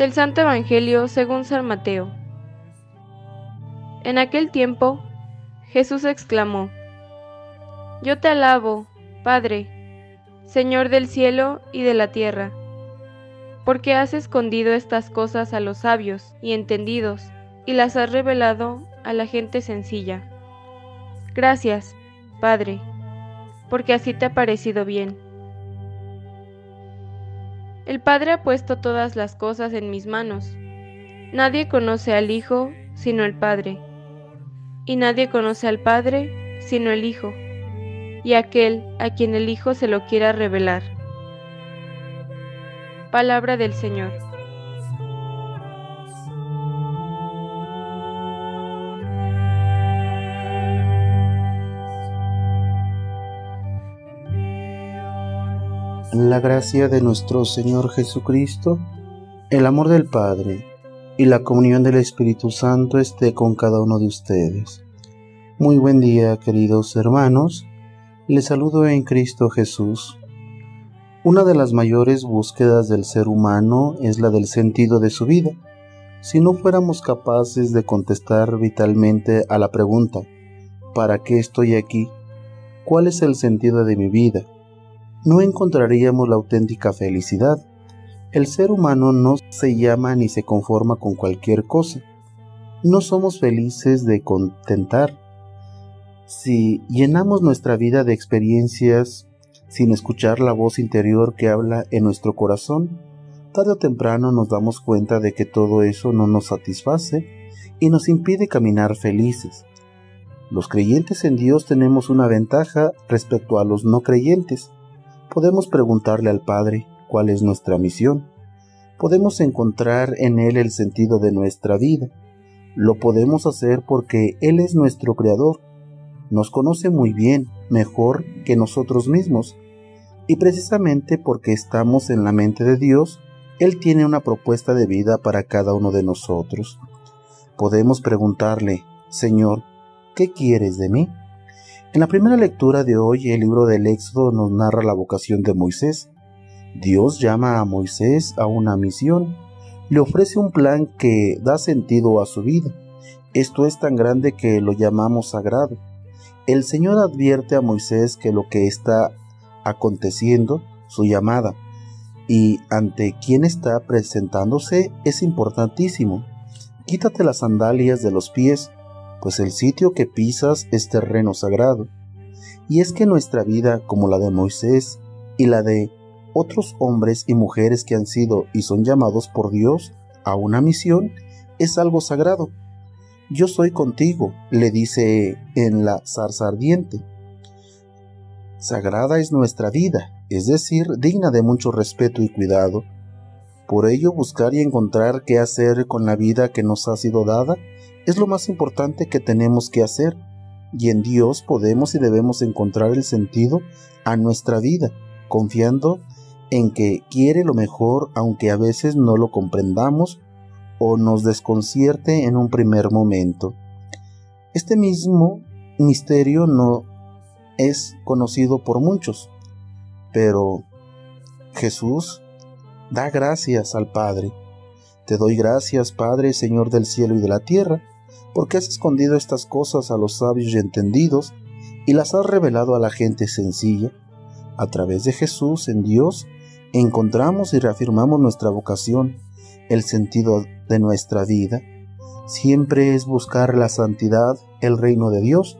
Del Santo Evangelio según San Mateo. En aquel tiempo, Jesús exclamó, Yo te alabo, Padre, Señor del cielo y de la tierra, porque has escondido estas cosas a los sabios y entendidos y las has revelado a la gente sencilla. Gracias, Padre, porque así te ha parecido bien. El Padre ha puesto todas las cosas en mis manos. Nadie conoce al Hijo sino el Padre, y nadie conoce al Padre sino el Hijo, y aquel a quien el Hijo se lo quiera revelar. Palabra del Señor. La gracia de nuestro Señor Jesucristo, el amor del Padre y la comunión del Espíritu Santo esté con cada uno de ustedes. Muy buen día, queridos hermanos. Les saludo en Cristo Jesús. Una de las mayores búsquedas del ser humano es la del sentido de su vida. Si no fuéramos capaces de contestar vitalmente a la pregunta, ¿para qué estoy aquí? ¿Cuál es el sentido de mi vida? No encontraríamos la auténtica felicidad. El ser humano no se llama ni se conforma con cualquier cosa. No somos felices de contentar. Si llenamos nuestra vida de experiencias sin escuchar la voz interior que habla en nuestro corazón, tarde o temprano nos damos cuenta de que todo eso no nos satisface y nos impide caminar felices. Los creyentes en Dios tenemos una ventaja respecto a los no creyentes podemos preguntarle al Padre cuál es nuestra misión. Podemos encontrar en Él el sentido de nuestra vida. Lo podemos hacer porque Él es nuestro Creador. Nos conoce muy bien, mejor que nosotros mismos. Y precisamente porque estamos en la mente de Dios, Él tiene una propuesta de vida para cada uno de nosotros. Podemos preguntarle, Señor, ¿qué quieres de mí? En la primera lectura de hoy, el libro del Éxodo nos narra la vocación de Moisés. Dios llama a Moisés a una misión, le ofrece un plan que da sentido a su vida. Esto es tan grande que lo llamamos sagrado. El Señor advierte a Moisés que lo que está aconteciendo, su llamada, y ante quien está presentándose es importantísimo. Quítate las sandalias de los pies, pues el sitio que pisas es terreno sagrado. Y es que nuestra vida, como la de Moisés y la de otros hombres y mujeres que han sido y son llamados por Dios a una misión, es algo sagrado. Yo soy contigo, le dice en la zarza ardiente. Sagrada es nuestra vida, es decir, digna de mucho respeto y cuidado. Por ello, buscar y encontrar qué hacer con la vida que nos ha sido dada es lo más importante que tenemos que hacer, y en Dios podemos y debemos encontrar el sentido a nuestra vida, confiando en que quiere lo mejor aunque a veces no lo comprendamos o nos desconcierte en un primer momento. Este mismo misterio no es conocido por muchos, pero Jesús da gracias al Padre. Te doy gracias, Padre, Señor del cielo y de la tierra, porque has escondido estas cosas a los sabios y entendidos y las has revelado a la gente sencilla. A través de Jesús en Dios encontramos y reafirmamos nuestra vocación, el sentido de nuestra vida. Siempre es buscar la santidad, el reino de Dios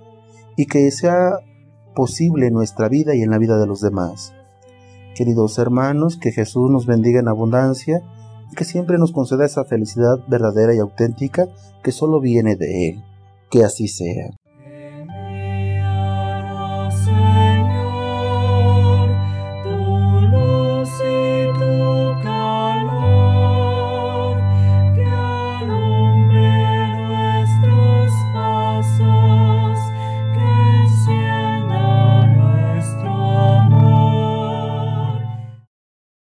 y que sea posible en nuestra vida y en la vida de los demás. Queridos hermanos, que Jesús nos bendiga en abundancia que siempre nos conceda esa felicidad verdadera y auténtica que solo viene de Él. Que así sea.